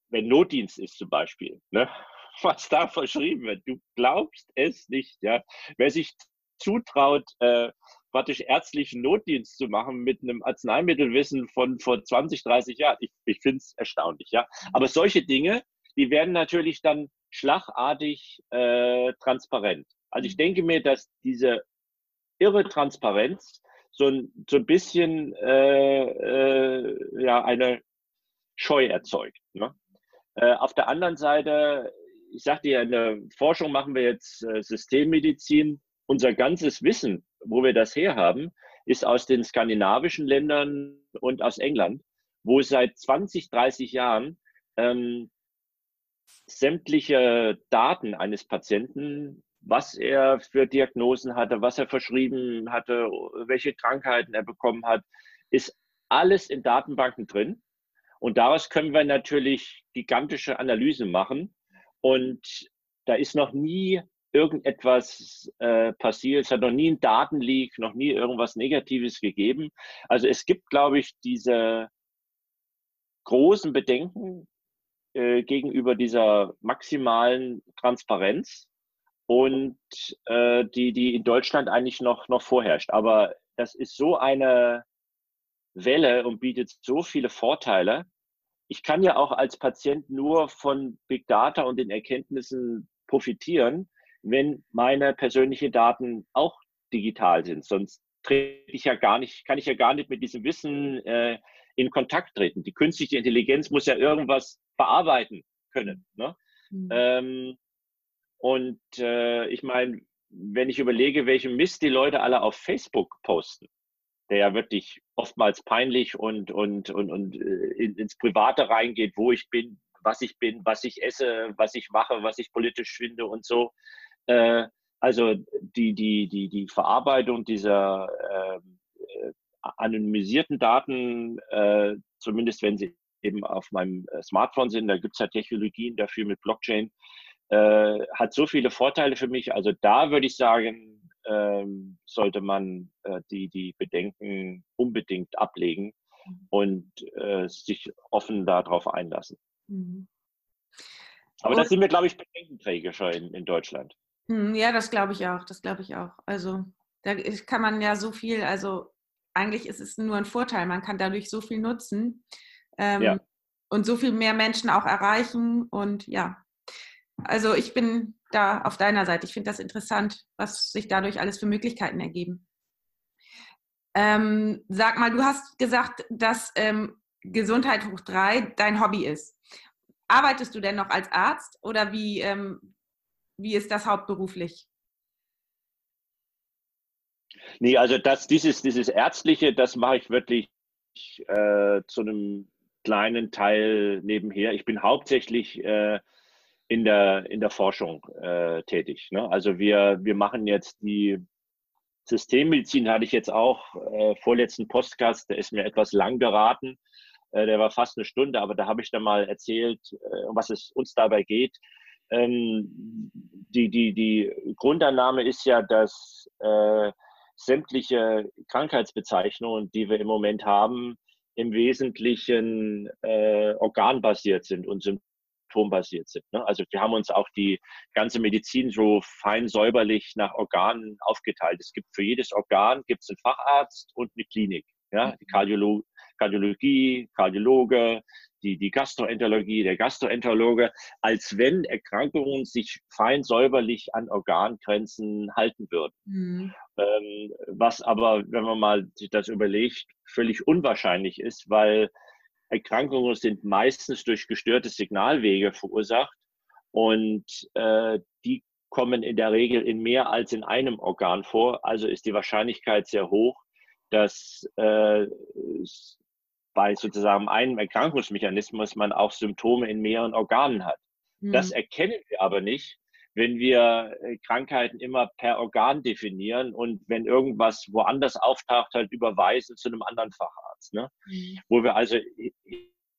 wenn Notdienst ist zum Beispiel, ne, was da verschrieben wird, du glaubst es nicht. Ja, wer sich zutraut, äh, praktisch ärztlichen Notdienst zu machen mit einem Arzneimittelwissen von vor 20, 30 Jahren, ich, ich finde es erstaunlich. Ja, aber solche Dinge, die werden natürlich dann schlagartig äh, transparent. Also ich mhm. denke mir, dass diese irre Transparenz so ein, so ein bisschen äh, äh, ja, eine Scheu erzeugt. Ne? Äh, auf der anderen Seite, ich sagte ja, in der Forschung machen wir jetzt äh, Systemmedizin. Unser ganzes Wissen, wo wir das herhaben, ist aus den skandinavischen Ländern und aus England, wo seit 20, 30 Jahren ähm, sämtliche Daten eines Patienten was er für Diagnosen hatte, was er verschrieben hatte, welche Krankheiten er bekommen hat, ist alles in Datenbanken drin. Und daraus können wir natürlich gigantische Analysen machen. Und da ist noch nie irgendetwas äh, passiert. Es hat noch nie ein Datenleak, noch nie irgendwas Negatives gegeben. Also es gibt, glaube ich, diese großen Bedenken äh, gegenüber dieser maximalen Transparenz und äh, die, die in Deutschland eigentlich noch, noch vorherrscht. Aber das ist so eine Welle und bietet so viele Vorteile. Ich kann ja auch als Patient nur von Big Data und den Erkenntnissen profitieren, wenn meine persönlichen Daten auch digital sind. Sonst trete ich ja gar nicht, kann ich ja gar nicht mit diesem Wissen äh, in Kontakt treten. Die künstliche Intelligenz muss ja irgendwas bearbeiten können. Ne? Mhm. Ähm, und äh, ich meine, wenn ich überlege, welchen Mist die Leute alle auf Facebook posten, der ja wirklich oftmals peinlich und, und, und, und äh, ins Private reingeht, wo ich bin, was ich bin, was ich esse, was ich mache, was ich politisch finde und so. Äh, also die, die, die, die Verarbeitung dieser ähm, äh, anonymisierten Daten, äh, zumindest wenn sie eben auf meinem äh, Smartphone sind, da gibt es ja Technologien dafür mit Blockchain, äh, hat so viele Vorteile für mich. Also da würde ich sagen, ähm, sollte man äh, die, die Bedenken unbedingt ablegen mhm. und äh, sich offen darauf einlassen. Mhm. Aber da sind wir, glaube ich, Bedenkenträger schon in, in Deutschland. Hm, ja, das glaube ich auch. Das glaube ich auch. Also da kann man ja so viel, also eigentlich ist es nur ein Vorteil. Man kann dadurch so viel nutzen ähm, ja. und so viel mehr Menschen auch erreichen. Und ja, also ich bin da auf deiner Seite. Ich finde das interessant, was sich dadurch alles für Möglichkeiten ergeben. Ähm, sag mal, du hast gesagt, dass ähm, Gesundheit hoch drei dein Hobby ist. Arbeitest du denn noch als Arzt oder wie, ähm, wie ist das hauptberuflich? Nee, also das, dieses, dieses Ärztliche, das mache ich wirklich äh, zu einem kleinen Teil nebenher. Ich bin hauptsächlich äh, in, der, in der Forschung äh, tätig. Ne? Also wir, wir machen jetzt die Systemmedizin, hatte ich jetzt auch äh, vorletzten Podcast, der ist mir etwas lang geraten. Äh, der war fast eine Stunde, aber da habe ich dann mal erzählt, äh, um was es uns dabei geht. Ähm, die, die, die Grundannahme ist ja, dass äh, sämtliche Krankheitsbezeichnungen, die wir im Moment haben, im Wesentlichen äh, organbasiert sind und symptombasiert sind. Ne? Also wir haben uns auch die ganze Medizin so fein säuberlich nach Organen aufgeteilt. Es gibt für jedes Organ gibt es einen Facharzt und eine Klinik. Ja? Die mhm. Kardiolo Kardiologie, Kardiologe, die, die Gastroenterologie, der Gastroenterologe, als wenn Erkrankungen sich fein säuberlich an Organgrenzen halten würden. Mhm. Ähm, was aber, wenn man mal sich das überlegt, völlig unwahrscheinlich ist, weil Erkrankungen sind meistens durch gestörte Signalwege verursacht und äh, die kommen in der Regel in mehr als in einem Organ vor. Also ist die Wahrscheinlichkeit sehr hoch, dass äh, bei sozusagen einem Erkrankungsmechanismus man auch Symptome in mehreren Organen hat. Mhm. Das erkennen wir aber nicht, wenn wir äh, Krankheiten immer per Organ definieren und wenn irgendwas woanders auftaucht, halt überweisen zu einem anderen Facharzt. Ne? Mhm. Wo wir also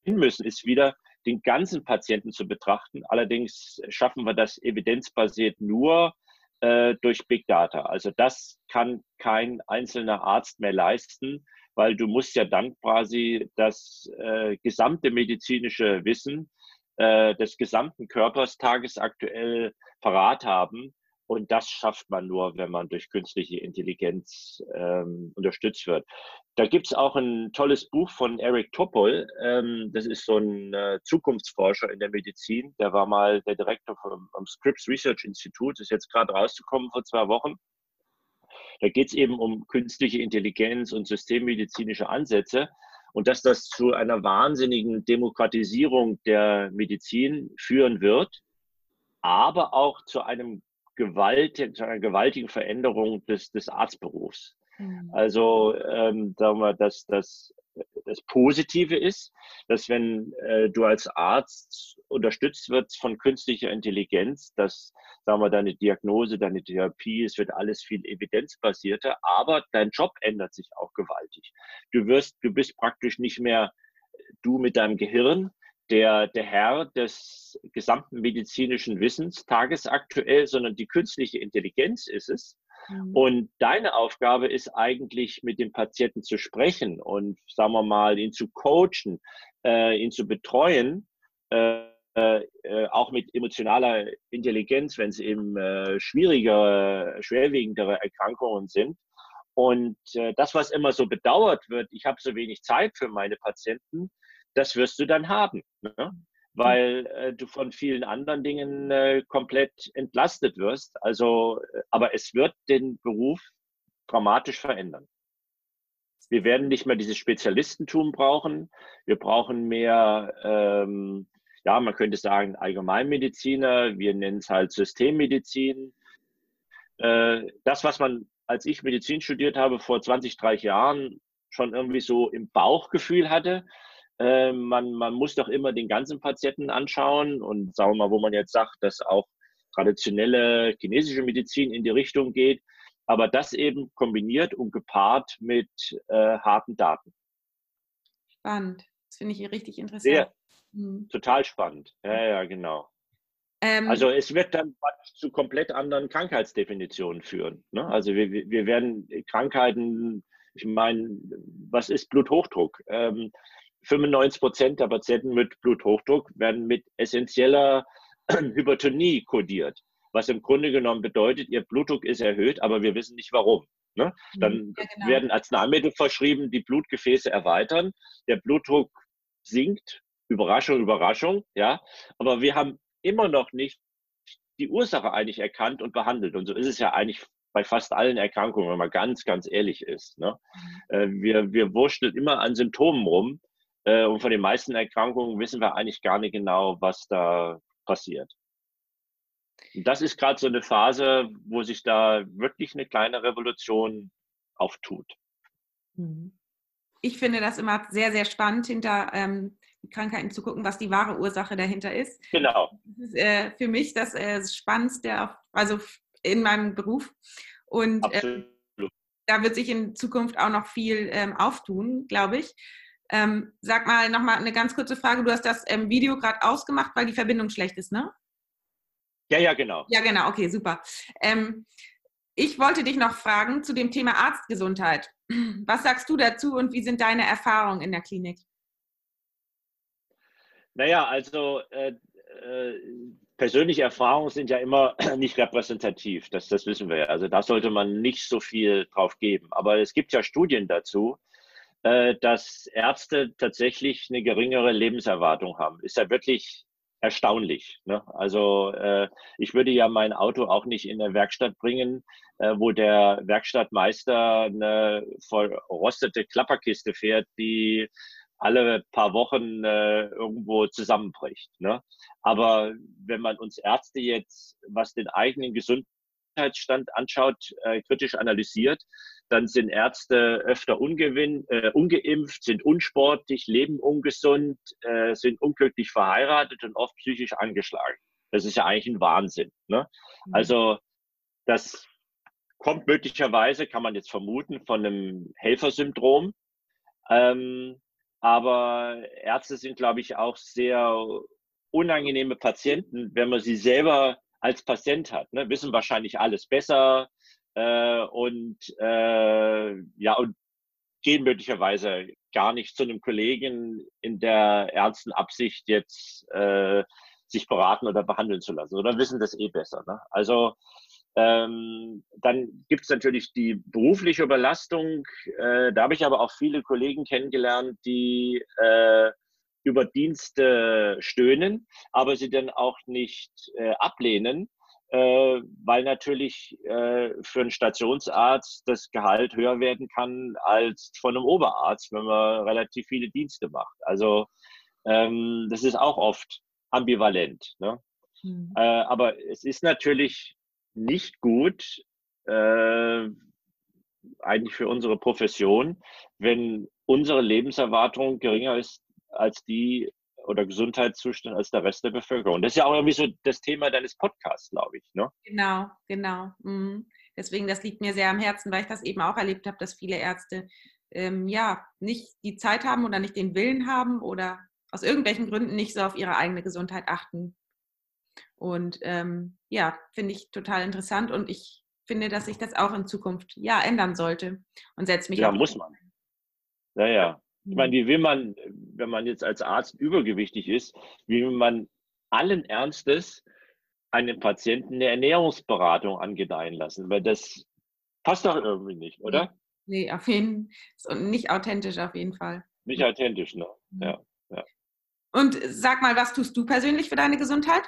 hin müssen, ist wieder den ganzen Patienten zu betrachten. Allerdings schaffen wir das evidenzbasiert nur äh, durch Big Data. Also das kann kein einzelner Arzt mehr leisten weil du musst ja dann quasi das äh, gesamte medizinische Wissen äh, des gesamten Körpers tagesaktuell parat haben. Und das schafft man nur, wenn man durch künstliche Intelligenz ähm, unterstützt wird. Da gibt es auch ein tolles Buch von Eric Topol. Ähm, das ist so ein äh, Zukunftsforscher in der Medizin. Der war mal der Direktor vom, vom Scripps Research Institute, ist jetzt gerade rausgekommen vor zwei Wochen. Da geht es eben um künstliche Intelligenz und systemmedizinische Ansätze und dass das zu einer wahnsinnigen Demokratisierung der Medizin führen wird, aber auch zu, einem gewaltig, zu einer gewaltigen Veränderung des, des Arztberufs. Mhm. Also ähm, sagen wir, dass das das Positive ist, dass wenn äh, du als Arzt unterstützt wirst von künstlicher Intelligenz, dass, sagen wir, deine Diagnose, deine Therapie, es wird alles viel evidenzbasierter, aber dein Job ändert sich auch gewaltig. Du wirst, du bist praktisch nicht mehr du mit deinem Gehirn, der, der Herr des gesamten medizinischen Wissens tagesaktuell, sondern die künstliche Intelligenz ist es. Mhm. Und deine Aufgabe ist eigentlich, mit dem Patienten zu sprechen und, sagen wir mal, ihn zu coachen, äh, ihn zu betreuen, äh, äh, auch mit emotionaler Intelligenz, wenn es eben äh, schwierigere, schwerwiegendere Erkrankungen sind. Und äh, das, was immer so bedauert wird, ich habe so wenig Zeit für meine Patienten, das wirst du dann haben. Ne? weil äh, du von vielen anderen Dingen äh, komplett entlastet wirst. Also, äh, aber es wird den Beruf dramatisch verändern. Wir werden nicht mehr dieses Spezialistentum brauchen. Wir brauchen mehr, ähm, ja, man könnte sagen Allgemeinmediziner. Wir nennen es halt Systemmedizin. Äh, das, was man, als ich Medizin studiert habe, vor 20, 30 Jahren schon irgendwie so im Bauchgefühl hatte, äh, man, man muss doch immer den ganzen Patienten anschauen und sagen wir mal, wo man jetzt sagt, dass auch traditionelle chinesische Medizin in die Richtung geht, aber das eben kombiniert und gepaart mit äh, harten Daten. Spannend. Das finde ich richtig interessant. Sehr, hm. Total spannend. Ja, ja, genau. Ähm, also es wird dann zu komplett anderen Krankheitsdefinitionen führen. Ne? Also wir, wir werden Krankheiten, ich meine, was ist Bluthochdruck? Ähm, 95 Prozent der Patienten mit Bluthochdruck werden mit essentieller Hypertonie kodiert, was im Grunde genommen bedeutet, ihr Blutdruck ist erhöht, aber wir wissen nicht warum. Ne? Mhm. Dann ja, genau. werden Arzneimittel verschrieben, die Blutgefäße erweitern, der Blutdruck sinkt, Überraschung, Überraschung, ja, aber wir haben immer noch nicht die Ursache eigentlich erkannt und behandelt. Und so ist es ja eigentlich bei fast allen Erkrankungen, wenn man ganz, ganz ehrlich ist. Ne? Mhm. Äh, wir, wir wurschteln immer an Symptomen rum äh, und von den meisten Erkrankungen wissen wir eigentlich gar nicht genau, was da passiert. Und das ist gerade so eine Phase, wo sich da wirklich eine kleine Revolution auftut. Mhm. Ich finde das immer sehr, sehr spannend, hinter ähm, Krankheiten zu gucken, was die wahre Ursache dahinter ist. Genau. Das ist äh, für mich das äh, Spannendste, auf, also in meinem Beruf. Und äh, da wird sich in Zukunft auch noch viel ähm, auftun, glaube ich. Ähm, sag mal nochmal eine ganz kurze Frage. Du hast das ähm, Video gerade ausgemacht, weil die Verbindung schlecht ist, ne? Ja, ja, genau. Ja, genau. Okay, super. Ähm, ich wollte dich noch fragen zu dem Thema Arztgesundheit. Was sagst du dazu und wie sind deine Erfahrungen in der Klinik? Naja, also äh, äh, persönliche Erfahrungen sind ja immer nicht repräsentativ, das, das wissen wir ja. Also da sollte man nicht so viel drauf geben. Aber es gibt ja Studien dazu, äh, dass Ärzte tatsächlich eine geringere Lebenserwartung haben. Ist ja wirklich erstaunlich. Ne? Also äh, ich würde ja mein Auto auch nicht in eine Werkstatt bringen, äh, wo der Werkstattmeister eine verrostete Klapperkiste fährt, die alle paar Wochen äh, irgendwo zusammenbricht. Ne? Aber wenn man uns Ärzte jetzt, was den eigenen Gesundheitsstand anschaut, äh, kritisch analysiert, dann sind Ärzte öfter ungewinn, äh, ungeimpft, sind unsportlich, leben ungesund, äh, sind unglücklich verheiratet und oft psychisch angeschlagen. Das ist ja eigentlich ein Wahnsinn. Ne? Mhm. Also das kommt möglicherweise, kann man jetzt vermuten, von einem Helfersyndrom. Ähm, aber Ärzte sind, glaube ich, auch sehr unangenehme Patienten, wenn man sie selber als Patient hat. Ne? Wissen wahrscheinlich alles besser, äh, und äh, ja, und gehen möglicherweise gar nicht zu einem Kollegen in der ernsten Absicht, jetzt äh, sich beraten oder behandeln zu lassen, oder wissen das eh besser. Ne? Also ähm, dann gibt es natürlich die berufliche Überlastung. Äh, da habe ich aber auch viele Kollegen kennengelernt, die äh, über Dienste stöhnen, aber sie dann auch nicht äh, ablehnen, äh, weil natürlich äh, für einen Stationsarzt das Gehalt höher werden kann als von einem Oberarzt, wenn man relativ viele Dienste macht. Also ähm, das ist auch oft ambivalent. Ne? Mhm. Äh, aber es ist natürlich nicht gut, äh, eigentlich für unsere Profession, wenn unsere Lebenserwartung geringer ist als die oder Gesundheitszustand als der Rest der Bevölkerung. Das ist ja auch irgendwie so das Thema deines Podcasts, glaube ich. Ne? Genau, genau. Mhm. Deswegen, das liegt mir sehr am Herzen, weil ich das eben auch erlebt habe, dass viele Ärzte ähm, ja nicht die Zeit haben oder nicht den Willen haben oder aus irgendwelchen Gründen nicht so auf ihre eigene Gesundheit achten. Und ähm, ja, finde ich total interessant und ich finde, dass sich das auch in Zukunft ja ändern sollte und setze mich Ja, muss man. Naja, ich meine, mhm. wie will man, wenn man jetzt als Arzt übergewichtig ist, wie will man allen Ernstes einem Patienten eine Ernährungsberatung angedeihen lassen? Weil das passt doch irgendwie nicht, oder? Nee, auf jeden Fall. Nicht authentisch auf jeden Fall. Nicht authentisch, ne? Mhm. Ja, ja. Und sag mal, was tust du persönlich für deine Gesundheit?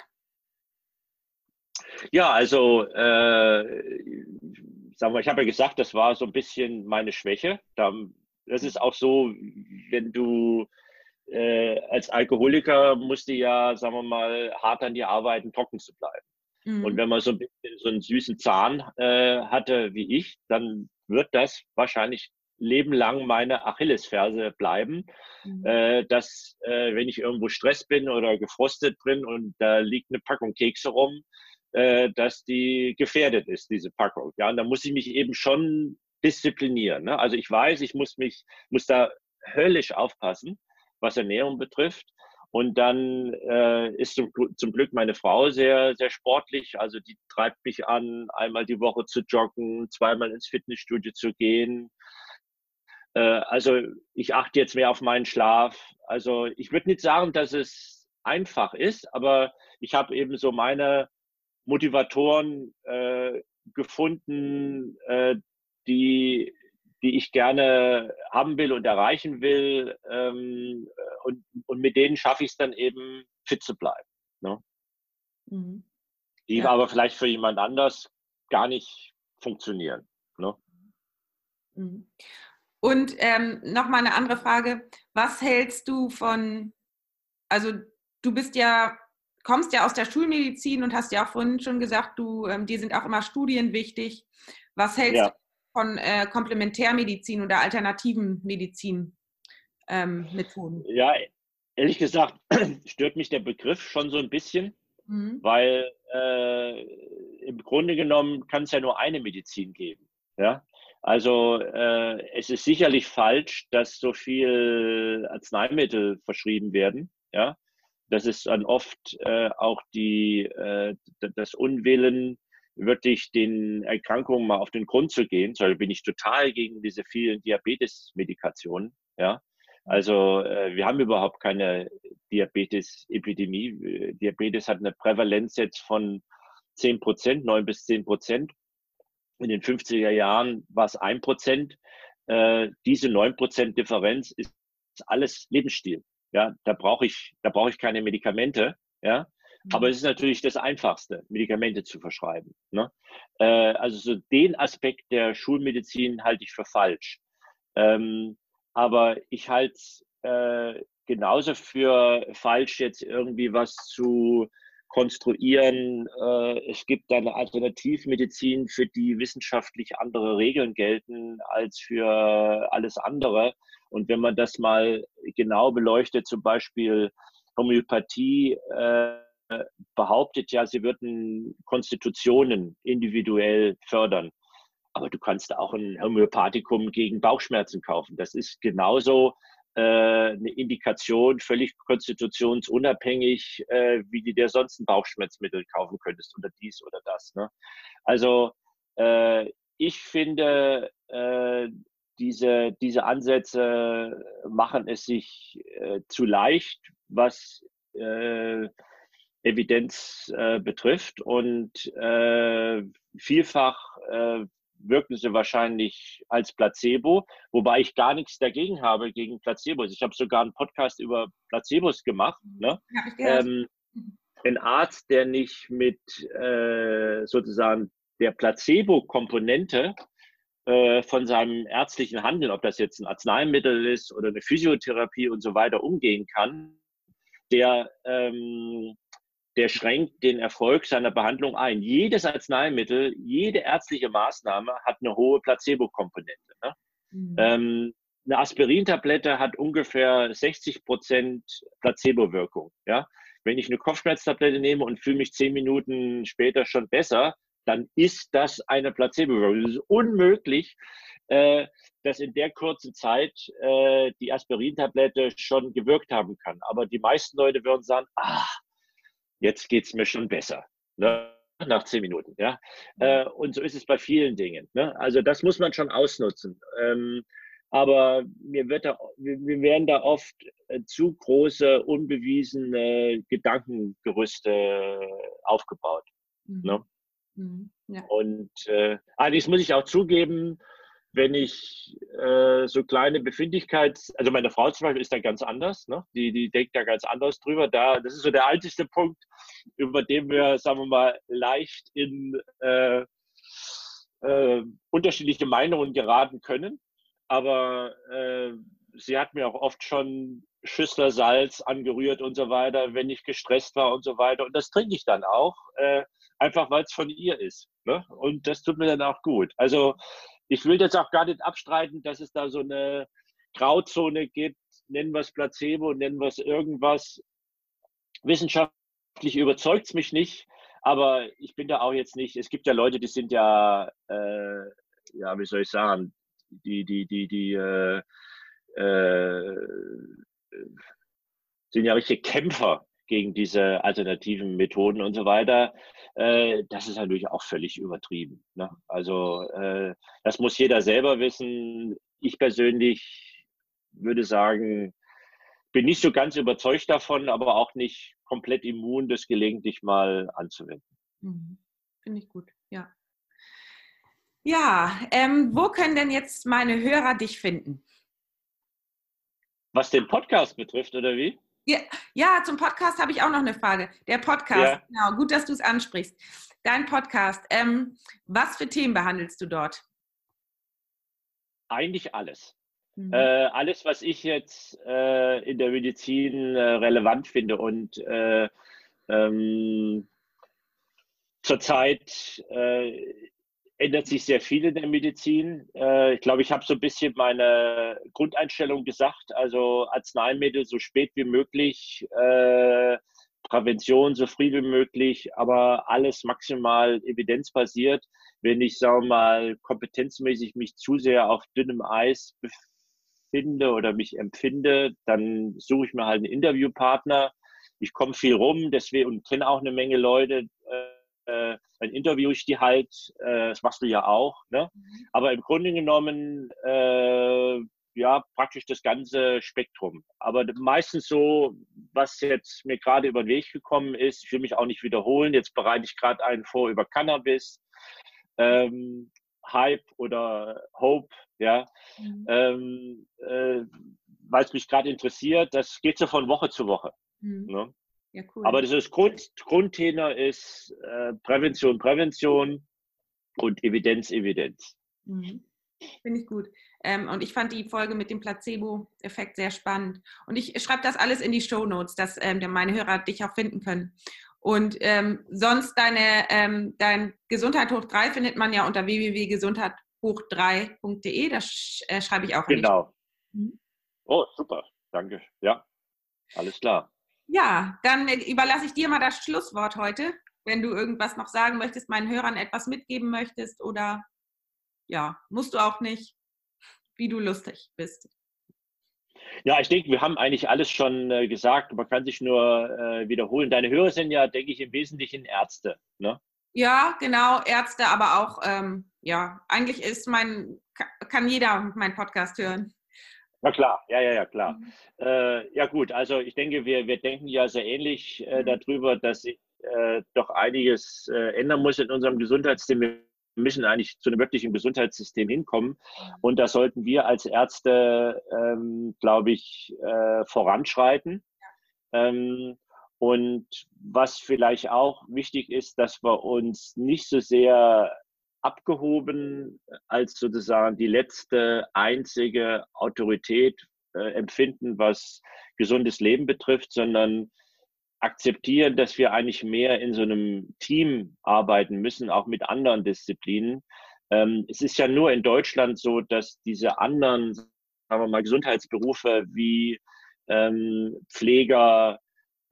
Ja, also, äh, sagen wir, ich habe ja gesagt, das war so ein bisschen meine Schwäche. Das ist auch so, wenn du äh, als Alkoholiker musst du ja, sagen wir mal, hart an dir arbeiten, trocken zu bleiben. Mhm. Und wenn man so ein bisschen so einen süßen Zahn äh, hatte wie ich, dann wird das wahrscheinlich lebenlang meine Achillesferse bleiben, mhm. äh, dass äh, wenn ich irgendwo Stress bin oder gefrostet bin und da liegt eine Packung Kekse rum, äh, dass die gefährdet ist, diese Packung. Ja, und da muss ich mich eben schon disziplinieren. Ne? Also ich weiß, ich muss mich, muss da höllisch aufpassen, was Ernährung betrifft. Und dann äh, ist zum, zum, Glück meine Frau sehr, sehr sportlich. Also die treibt mich an, einmal die Woche zu joggen, zweimal ins Fitnessstudio zu gehen. Äh, also ich achte jetzt mehr auf meinen Schlaf. Also ich würde nicht sagen, dass es einfach ist, aber ich habe eben so meine Motivatoren äh, gefunden, äh, die, die ich gerne haben will und erreichen will. Ähm, und, und mit denen schaffe ich es dann eben, fit zu bleiben. Ne? Mhm. Die ja. aber vielleicht für jemand anders gar nicht funktionieren. Ne? Mhm. Und ähm, nochmal eine andere Frage. Was hältst du von, also du bist ja kommst ja aus der Schulmedizin und hast ja auch vorhin schon gesagt, du, ähm, dir sind auch immer Studien wichtig. Was hältst ja. du von äh, Komplementärmedizin oder alternativen Medizinmethoden? Ähm, ja, ehrlich gesagt stört mich der Begriff schon so ein bisschen, mhm. weil äh, im Grunde genommen kann es ja nur eine Medizin geben. Ja? Also äh, es ist sicherlich falsch, dass so viel Arzneimittel verschrieben werden. Ja? Das ist dann oft äh, auch die, äh, das Unwillen, wirklich den Erkrankungen mal auf den Grund zu gehen. So bin ich total gegen diese vielen Diabetes-Medikationen. Ja, also äh, wir haben überhaupt keine Diabetes-Epidemie. Diabetes hat eine Prävalenz jetzt von 10 Prozent, 9 bis 10 Prozent. In den 50er Jahren war es 1 Prozent. Äh, diese 9 Prozent Differenz ist alles Lebensstil. Ja, da brauche ich, da brauche ich keine Medikamente. Ja, aber mhm. es ist natürlich das Einfachste, Medikamente zu verschreiben. Ne? Äh, also so den Aspekt der Schulmedizin halte ich für falsch. Ähm, aber ich halte es äh, genauso für falsch, jetzt irgendwie was zu konstruieren. Äh, es gibt eine Alternativmedizin, für die wissenschaftlich andere Regeln gelten als für alles andere. Und wenn man das mal genau beleuchtet, zum Beispiel Homöopathie äh, behauptet ja, sie würden Konstitutionen individuell fördern. Aber du kannst auch ein Homöopathikum gegen Bauchschmerzen kaufen. Das ist genauso äh, eine Indikation, völlig konstitutionsunabhängig, äh, wie du dir sonst ein Bauchschmerzmittel kaufen könntest oder dies oder das. Ne? Also äh, ich finde, äh, diese, diese Ansätze machen es sich äh, zu leicht, was äh, Evidenz äh, betrifft. Und äh, vielfach äh, wirken sie wahrscheinlich als Placebo, wobei ich gar nichts dagegen habe gegen Placebos. Ich habe sogar einen Podcast über Placebos gemacht. Ne? Ja, ähm, ein Arzt, der nicht mit äh, sozusagen der Placebo-Komponente äh, von seinem ärztlichen Handeln, ob das jetzt ein Arzneimittel ist oder eine Physiotherapie und so weiter, umgehen kann, der, ähm, der schränkt den Erfolg seiner Behandlung ein. Jedes Arzneimittel, jede ärztliche Maßnahme hat eine hohe Placebo-Komponente. Ne? Mhm. Ähm, eine Aspirintablette hat ungefähr 60 Prozent Placebo-Wirkung. Ja? Wenn ich eine Kopfschmerztablette nehme und fühle mich zehn Minuten später schon besser, dann ist das eine Placebo-Wirkung. Es ist unmöglich, äh, dass in der kurzen Zeit äh, die Aspirintablette schon gewirkt haben kann. Aber die meisten Leute würden sagen, ah, jetzt geht es mir schon besser. Ne? Nach zehn Minuten, ja. Äh, und so ist es bei vielen Dingen. Ne? Also das muss man schon ausnutzen. Ähm, aber mir wird da, wir werden da oft äh, zu große, unbewiesene Gedankengerüste aufgebaut. Mhm. Ne? Mhm. Ja. Und äh, allerdings muss ich auch zugeben, wenn ich äh, so kleine Befindlichkeits, also meine Frau zum Beispiel ist da ganz anders, ne? die, die denkt da ganz anders drüber. Da, das ist so der alteste Punkt, über den wir, sagen wir mal, leicht in äh, äh, unterschiedliche Meinungen geraten können. Aber äh, sie hat mir auch oft schon Schüssler Salz angerührt und so weiter, wenn ich gestresst war und so weiter. Und das trinke ich dann auch, äh, einfach weil es von ihr ist. Ne? Und das tut mir dann auch gut. Also ich will jetzt auch gar nicht abstreiten, dass es da so eine Grauzone gibt, nennen wir es Placebo, nennen wir es irgendwas. Wissenschaftlich überzeugt es mich nicht, aber ich bin da auch jetzt nicht. Es gibt ja Leute, die sind ja, äh, ja, wie soll ich sagen, die, die, die, die, äh, äh, sind ja richtige Kämpfer gegen diese alternativen Methoden und so weiter. Äh, das ist natürlich auch völlig übertrieben. Ne? Also äh, das muss jeder selber wissen. Ich persönlich würde sagen, bin nicht so ganz überzeugt davon, aber auch nicht komplett immun, das gelegentlich mal anzuwenden. Mhm. Finde ich gut, ja. Ja, ähm, wo können denn jetzt meine Hörer dich finden? Was den Podcast betrifft, oder wie? Ja, ja zum Podcast habe ich auch noch eine Frage. Der Podcast, ja. genau, gut, dass du es ansprichst. Dein Podcast, ähm, was für Themen behandelst du dort? Eigentlich alles. Mhm. Äh, alles, was ich jetzt äh, in der Medizin äh, relevant finde und äh, ähm, zurzeit äh, ändert sich sehr viel in der Medizin. Äh, ich glaube, ich habe so ein bisschen meine Grundeinstellung gesagt, also Arzneimittel so spät wie möglich, äh, Prävention so früh wie möglich, aber alles maximal evidenzbasiert. Wenn ich, sagen wir mal, kompetenzmäßig mich zu sehr auf dünnem Eis befinde oder mich empfinde, dann suche ich mir halt einen Interviewpartner. Ich komme viel rum, deswegen und kenne auch eine Menge Leute. Äh, dann interviewe ich die halt, äh, das machst du ja auch, ne? Mhm. aber im Grunde genommen äh, ja praktisch das ganze Spektrum. Aber meistens so, was jetzt mir gerade über den Weg gekommen ist, ich will mich auch nicht wiederholen, jetzt bereite ich gerade einen vor über Cannabis, ähm, Hype oder Hope, ja, mhm. ähm, äh, weil es mich gerade interessiert, das geht so von Woche zu Woche. Mhm. Ne? Ja, cool. Aber das Grund, Grundthema ist äh, Prävention, Prävention und Evidenz, Evidenz. Mhm. Finde ich gut. Ähm, und ich fand die Folge mit dem Placebo-Effekt sehr spannend. Und ich schreibe das alles in die Show Notes, dass ähm, meine Hörer dich auch finden können. Und ähm, sonst deine, ähm, dein Gesundheit hoch 3 findet man ja unter www.gesundheithoch3.de. Das sch äh, schreibe ich auch. Genau. Mhm. Oh, super. Danke. Ja, alles klar. Ja, dann überlasse ich dir mal das Schlusswort heute, wenn du irgendwas noch sagen möchtest, meinen Hörern etwas mitgeben möchtest oder ja, musst du auch nicht, wie du lustig bist. Ja, ich denke, wir haben eigentlich alles schon äh, gesagt. Man kann sich nur äh, wiederholen. Deine Hörer sind ja, denke ich, im Wesentlichen Ärzte. Ne? Ja, genau, Ärzte, aber auch, ähm, ja, eigentlich ist mein, kann jeder meinen Podcast hören. Na klar, ja, ja, ja, klar. Mhm. Äh, ja gut, also ich denke, wir, wir denken ja sehr ähnlich äh, mhm. darüber, dass sich äh, doch einiges äh, ändern muss in unserem Gesundheitssystem. Wir müssen eigentlich zu einem wirklichen Gesundheitssystem hinkommen. Mhm. Und da sollten wir als Ärzte, ähm, glaube ich, äh, voranschreiten. Ähm, und was vielleicht auch wichtig ist, dass wir uns nicht so sehr abgehoben als sozusagen die letzte einzige Autorität äh, empfinden, was gesundes Leben betrifft, sondern akzeptieren, dass wir eigentlich mehr in so einem Team arbeiten müssen, auch mit anderen Disziplinen. Ähm, es ist ja nur in Deutschland so, dass diese anderen, sagen wir mal, Gesundheitsberufe wie ähm, Pfleger,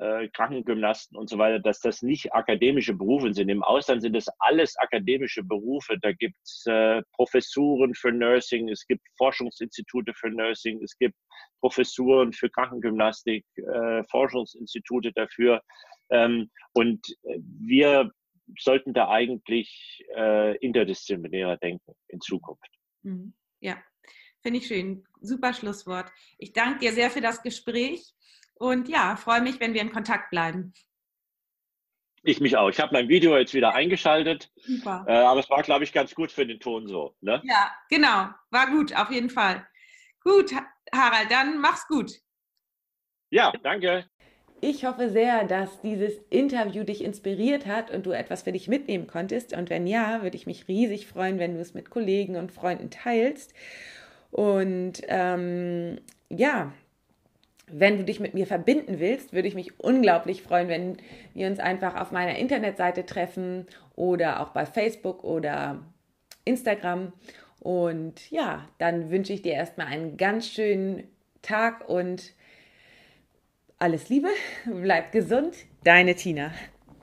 äh, Krankengymnasten und so weiter, dass das nicht akademische Berufe sind. Im Ausland sind das alles akademische Berufe. Da gibt es äh, Professuren für Nursing, es gibt Forschungsinstitute für Nursing, es gibt Professuren für Krankengymnastik, äh, Forschungsinstitute dafür. Ähm, und äh, wir sollten da eigentlich äh, interdisziplinärer denken in Zukunft. Mhm. Ja, finde ich schön. Super Schlusswort. Ich danke dir sehr für das Gespräch und ja, freue mich, wenn wir in Kontakt bleiben. Ich mich auch. Ich habe mein Video jetzt wieder eingeschaltet. Super. Äh, aber es war, glaube ich, ganz gut für den Ton so. Ne? Ja, genau. War gut, auf jeden Fall. Gut, Harald, dann mach's gut. Ja, danke. Ich hoffe sehr, dass dieses Interview dich inspiriert hat und du etwas für dich mitnehmen konntest. Und wenn ja, würde ich mich riesig freuen, wenn du es mit Kollegen und Freunden teilst. Und ähm, ja, wenn du dich mit mir verbinden willst, würde ich mich unglaublich freuen, wenn wir uns einfach auf meiner Internetseite treffen oder auch bei Facebook oder Instagram. Und ja, dann wünsche ich dir erstmal einen ganz schönen Tag und alles Liebe, bleib gesund, deine Tina.